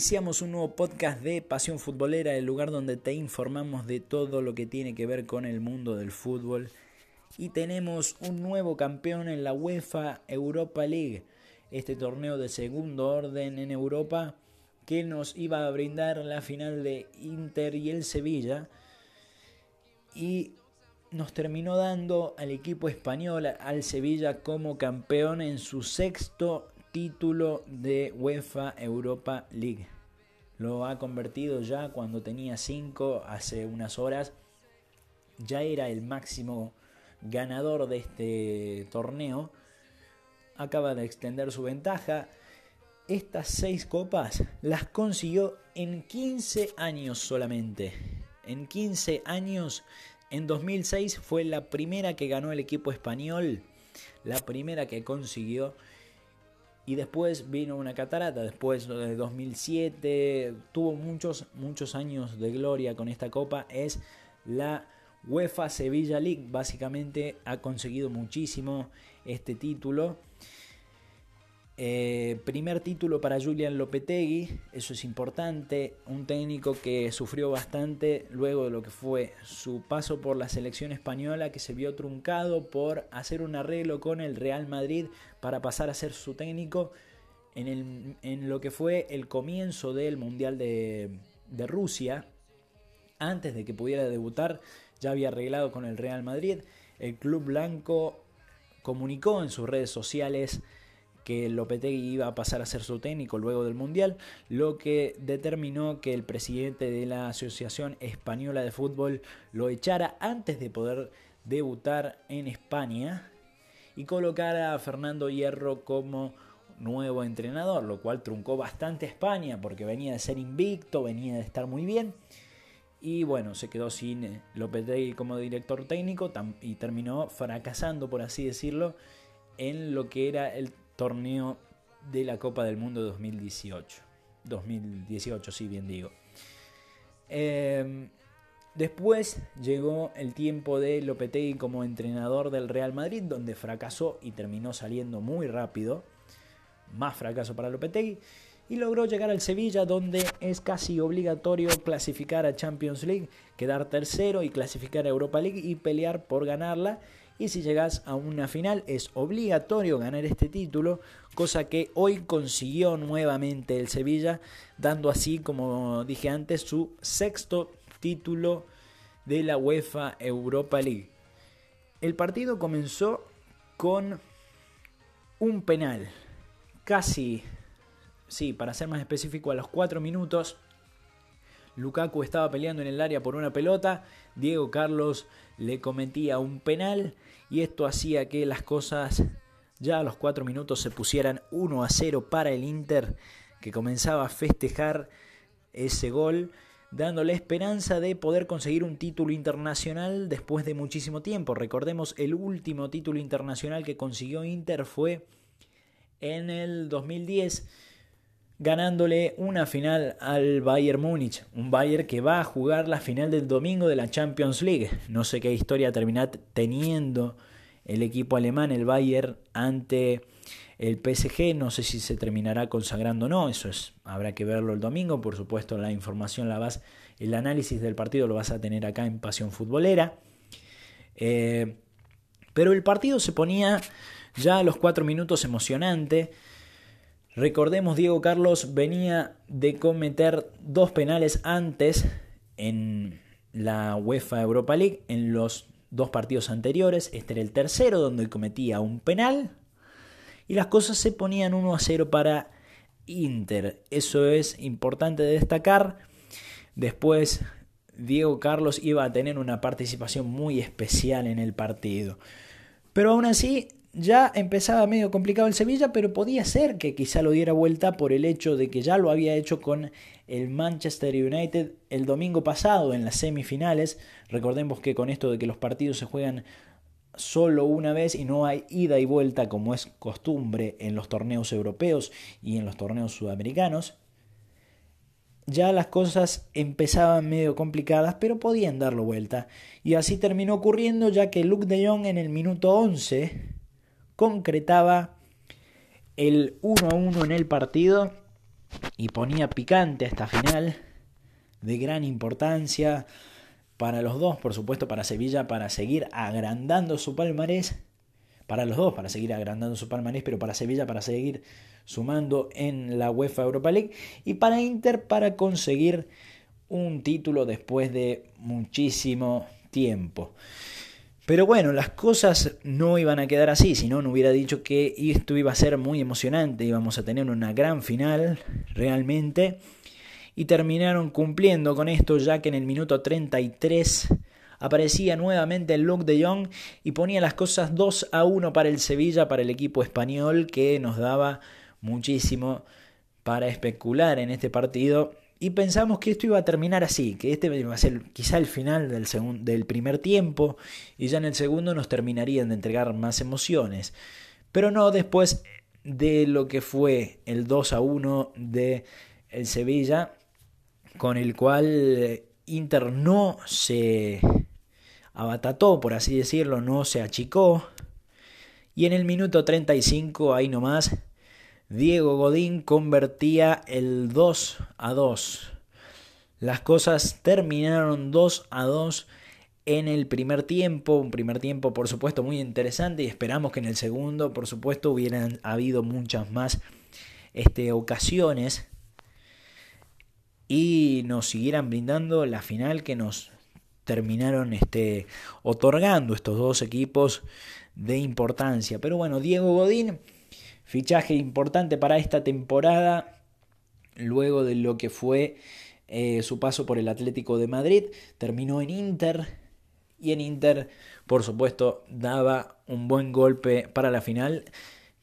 Iniciamos un nuevo podcast de Pasión Futbolera, el lugar donde te informamos de todo lo que tiene que ver con el mundo del fútbol. Y tenemos un nuevo campeón en la UEFA Europa League, este torneo de segundo orden en Europa que nos iba a brindar la final de Inter y el Sevilla. Y nos terminó dando al equipo español, al Sevilla, como campeón en su sexto título de UEFA Europa League. Lo ha convertido ya cuando tenía 5 hace unas horas. Ya era el máximo ganador de este torneo. Acaba de extender su ventaja. Estas seis copas las consiguió en 15 años solamente. En 15 años, en 2006 fue la primera que ganó el equipo español. La primera que consiguió y después vino una catarata, después de 2007, tuvo muchos, muchos años de gloria con esta copa, es la UEFA Sevilla League, básicamente ha conseguido muchísimo este título eh, primer título para Julian Lopetegui, eso es importante, un técnico que sufrió bastante luego de lo que fue su paso por la selección española que se vio truncado por hacer un arreglo con el Real Madrid para pasar a ser su técnico en, lo que fue el comienzo del Mundial de, de Rusia. Antes de que pudiera debutar ya había arreglado con el Real Madrid. El club blanco comunicó en sus redes sociales que Lopetegui iba a pasar a ser su técnico luego del Mundial, lo que determinó que el presidente de la Asociación Española de Fútbol lo echara antes de poder debutar en España y colocara a Fernando Hierro como nuevo entrenador, lo cual truncó bastante a España porque venía de ser invicto, venía de estar muy bien. Y bueno, se quedó sin eh, Lopetegui como director técnico y terminó fracasando, por así decirlo, en lo que era el torneo de la Copa del Mundo 2018. 2018, sí, bien digo. Em, después llegó el tiempo de Lopetegui como entrenador del Real Madrid, donde fracasó y terminó saliendo muy rápido. Más fracaso para Lopetegui. Y logró llegar al Sevilla, donde es casi obligatorio clasificar a Champions League, quedar tercero y clasificar a Europa League y pelear por ganarla y si llegas a una final es obligatorio ganar este título, cosa que hoy consiguió nuevamente el Sevilla, dando así, como dije antes, su sexto título de la UEFA Europa League. El partido comenzó con un penal, casi, sí, para ser más específico, a los 4 minutos. Lukaku estaba peleando en el área por una pelota, Diego Carlos le cometía un penal y esto hacía que las cosas ya a los 4 minutos se pusieran 1 a 0 para el Inter que comenzaba a festejar ese gol dándole esperanza de poder conseguir un título internacional después de muchísimo tiempo. Recordemos el último título internacional que consiguió Inter fue en el 2010 ganándole una final al Bayern Múnich, un Bayern que va a jugar la final del domingo de la Champions League. No sé qué historia terminará teniendo el equipo alemán, el Bayern, ante el PSG. No sé si se terminará consagrando o no, eso es, habrá que verlo el domingo. Por supuesto, la información la vas, el análisis del partido lo vas a tener acá en Pasión Futbolera. Eh, pero el partido se ponía ya a los cuatro minutos emocionante. Recordemos, Diego Carlos venía de cometer dos penales antes en la UEFA Europa League, en los dos partidos anteriores. Este era el tercero donde cometía un penal. Y las cosas se ponían 1 a 0 para Inter. Eso es importante de destacar. Después Diego Carlos iba a tener una participación muy especial en el partido. Pero aún así ya empezaba medio complicado el Sevilla, pero podía ser que quizá lo diera vuelta por el hecho de que ya lo había hecho con el Manchester United el domingo pasado en las semifinales. Recordemos que con esto de que los partidos se juegan solo una vez y no hay ida y vuelta como es costumbre en los torneos europeos y en los torneos sudamericanos, ya las cosas empezaban medio complicadas, pero podían darlo vuelta. Y así terminó ocurriendo ya que Luke de Jong en el minuto 11 concretaba el 1 a 1 en el partido y ponía picante a esta final de gran importancia para los dos, por supuesto para Sevilla, para seguir agrandando su palmarés, para los dos, para seguir agrandando su palmarés, pero para Sevilla, para seguir sumando en la UEFA Europa League, y para Inter, para conseguir un título después de muchísimo tiempo. Pero bueno, las cosas no iban a quedar así, si no, no hubiera dicho que esto iba a ser muy emocionante, íbamos a tener una gran final realmente y terminaron cumpliendo con esto ya que en el minuto 33 aparecía nuevamente el look de Young y ponía las cosas 2 a 1 para el Sevilla, para el equipo español que nos daba muchísimo para especular en este partido y pensamos que esto iba a terminar así, que este iba a ser quizá el final del, del primer tiempo y ya en el segundo nos terminarían de entregar más emociones. Pero no después de lo que fue el 2 a 1 de el Sevilla, con el cual eh, Inter no se abatató, por así decirlo, no se achicó. Y en el minuto 35, ahí nomás, Diego Godín convertía el 2 a 2. Las cosas terminaron 2 a 2 en el primer tiempo, un primer tiempo por supuesto muy interesante y esperamos que en el segundo por supuesto hubieran habido muchas más este, ocasiones y nos siguieran brindando la final que nos terminaron este, otorgando estos dos equipos de importancia. Pero bueno, Diego Godín, fichaje importante para esta temporada, luego de lo que fue eh, su paso por el Atlético de Madrid, terminó en Inter y en Inter, por supuesto, daba un buen golpe para la final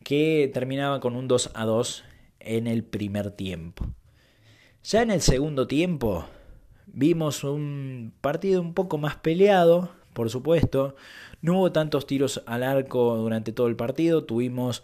que terminaba con un 2 a 2 en el primer tiempo. Ya en el segundo tiempo vimos un partido un poco más peleado, por supuesto. No hubo tantos tiros al arco durante todo el partido. Tuvimos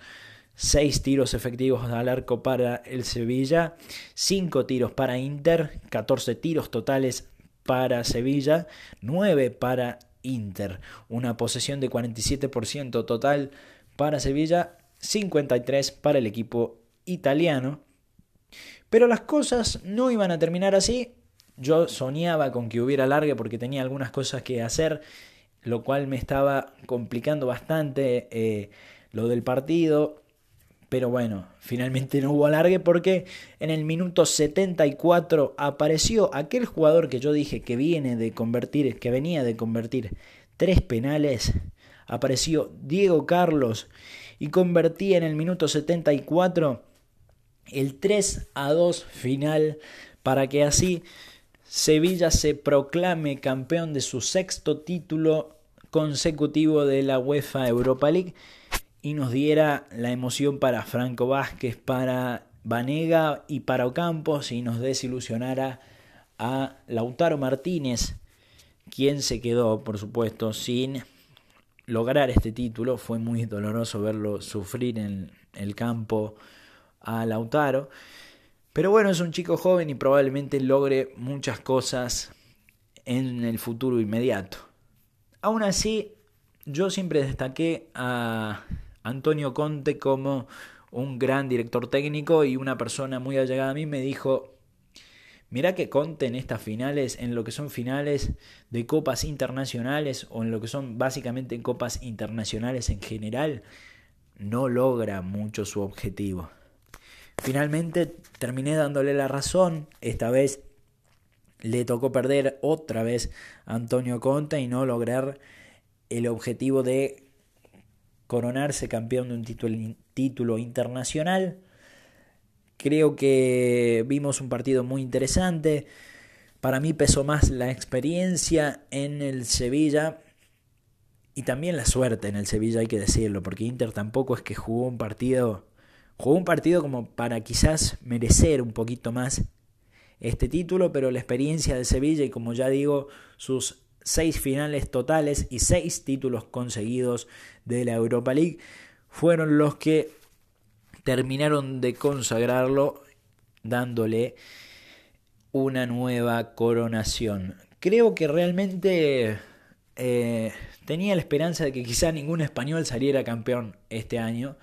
seis tiros efectivos al arco para el Sevilla, cinco tiros para Inter, 14 tiros totales para Sevilla, 9 para Inter. Una posesión de 47% total para Sevilla, 53 para el equipo italiano. Pero las cosas no iban a terminar así. Yo soñaba con que hubiera largue porque tenía algunas cosas que hacer, lo cual me estaba complicando bastante eh, lo del partido. Pero bueno, finalmente no hubo alargue porque en el minuto 74 apareció aquel jugador que yo dije que viene de convertir, que venía de convertir tres penales. Apareció Diego Carlos y convertía en el minuto 74 el 3 a 2 final para que así Sevilla se proclame campeón de su sexto título consecutivo de la UEFA Europa League y nos diera la emoción para Franco Vázquez, para Vanega y para Ocampos y nos desilusionara a Lautaro Martínez, quien se quedó, por supuesto, sin lograr este título. Fue muy doloroso verlo sufrir en el campo a Lautaro. Pero bueno, es un chico joven y probablemente logre muchas cosas en el futuro inmediato. Aún así, yo siempre destaqué a Antonio Conte como un gran director técnico y una persona muy allegada a mí me dijo, Mirá que Conte en estas finales, en lo que son finales de copas internacionales o en lo que son básicamente copas internacionales en general, no logra mucho su objetivo. Finalmente terminé dándole la razón. Esta vez le tocó perder otra vez a Antonio Conte y no lograr el objetivo de coronarse campeón de un título, internacional. Creo que vimos un partido muy interesante. Para mí pesó más la experiencia en el Sevilla y también la suerte en el Sevilla, hay que decirlo, porque Inter tampoco es que jugó un partido Jugó un partido como para quizás merecer un poquito más este título, pero la experiencia de Sevilla y como ya digo, sus seis finales totales y seis títulos conseguidos de la Europa League fueron los que terminaron de consagrarlo dándole una nueva coronación. Creo que realmente eh, tenía la esperanza de que quizá ningún español saliera campeón este año,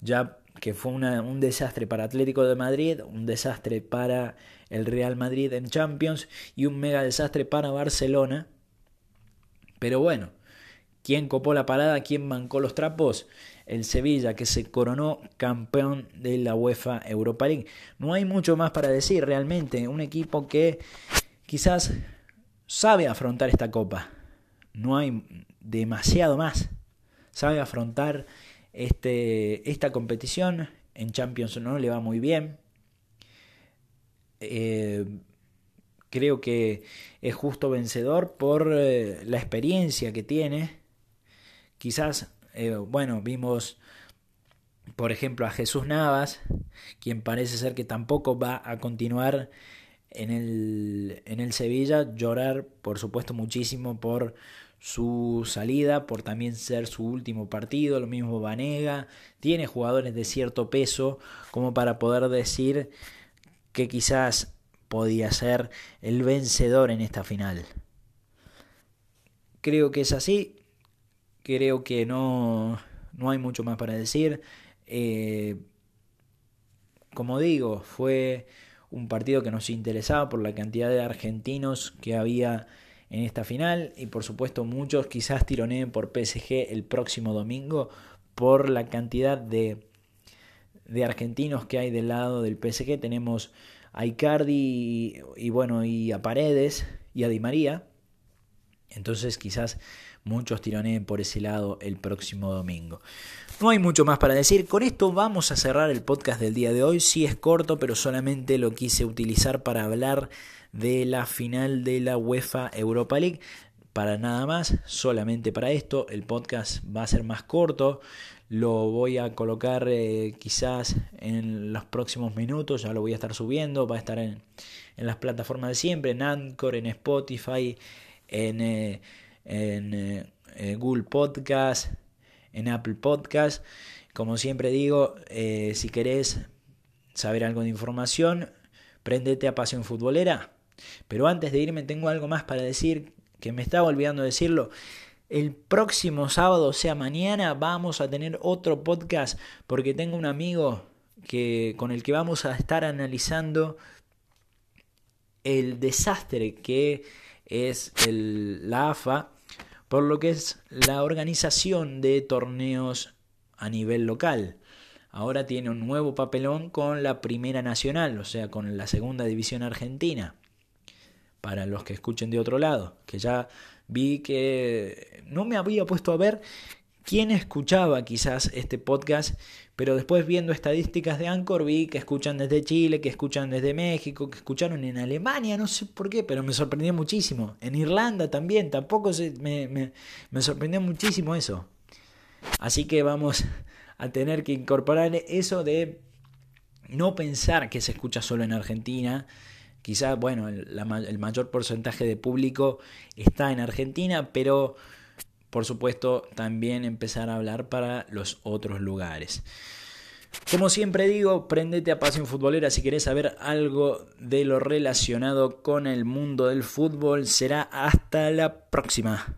ya que fue un desastre para Atlético de Madrid, un desastre para el Real Madrid en Champions y un mega desastre para Barcelona. Pero bueno, ¿quién copó la parada? ¿Quién mancó los trapos? El Sevilla, que se coronó campeón de la UEFA Europa League. No hay mucho más para decir realmente. Un equipo que quizás sabe afrontar esta copa. No hay demasiado más. Sabe afrontar este, esta competición. En Champions no le va muy bien. Eh, creo que es justo vencedor por eh, la experiencia que tiene. Quizás, eh, bueno, vimos por ejemplo a Jesús Navas, quien parece ser que tampoco va a continuar en el, en el Sevilla, llorar por supuesto muchísimo por su salida, por también ser su último partido, lo mismo Vanega, tiene jugadores de cierto peso como para poder decir que quizás podía ser el vencedor en esta final. Creo que es así, creo que no, no hay mucho más para decir. Eh, como digo, fue un partido que nos interesaba por la cantidad de argentinos que había en esta final y por supuesto muchos quizás tironeen por PSG el próximo domingo por la cantidad de de argentinos que hay del lado del PSG. Tenemos a Icardi y, bueno, y a Paredes y a Di María. Entonces quizás muchos tironeen por ese lado el próximo domingo. No hay mucho más para decir. Con esto vamos a cerrar el podcast del día de hoy. Sí es corto, pero solamente lo quise utilizar para hablar de la final de la UEFA Europa League. Para nada más, solamente para esto. El podcast va a ser más corto lo voy a colocar eh, quizás en los próximos minutos, ya lo voy a estar subiendo, va a estar en, las plataformas de siempre, en Anchor, en Spotify, en, eh, en eh, Google Podcast, en Apple Podcast. Como siempre digo, si querés saber algo de información, prendete a Pasión Futbolera. Pero antes de irme tengo algo más para decir, que me estaba olvidando decirlo. El próximo sábado, o sea, mañana, vamos a tener otro podcast porque tengo un amigo que, con el que vamos a estar analizando el desastre que es el, la AFA por lo que es la organización de torneos a nivel local. Ahora tiene un nuevo papelón con la Primera Nacional, o sea, con la Segunda División Argentina. Para los que escuchen de otro lado, que ya vi que no me había puesto a ver quién escuchaba quizás este podcast, pero después viendo estadísticas de Anchor vi que escuchan desde Chile, que escuchan desde México, que escucharon en Alemania, no sé por qué, pero me sorprendió muchísimo. En Irlanda también, tampoco me, me, me sorprendió muchísimo eso. Así que vamos a tener que incorporar eso de no pensar que se escucha solo en Argentina, Quizá, bueno, el, el mayor porcentaje de público está en Argentina, pero por supuesto también empezar a hablar para los otros lugares. Como siempre digo, prendete a Pasión Futbolera si querés saber algo de lo relacionado con el mundo del fútbol. Será hasta la próxima.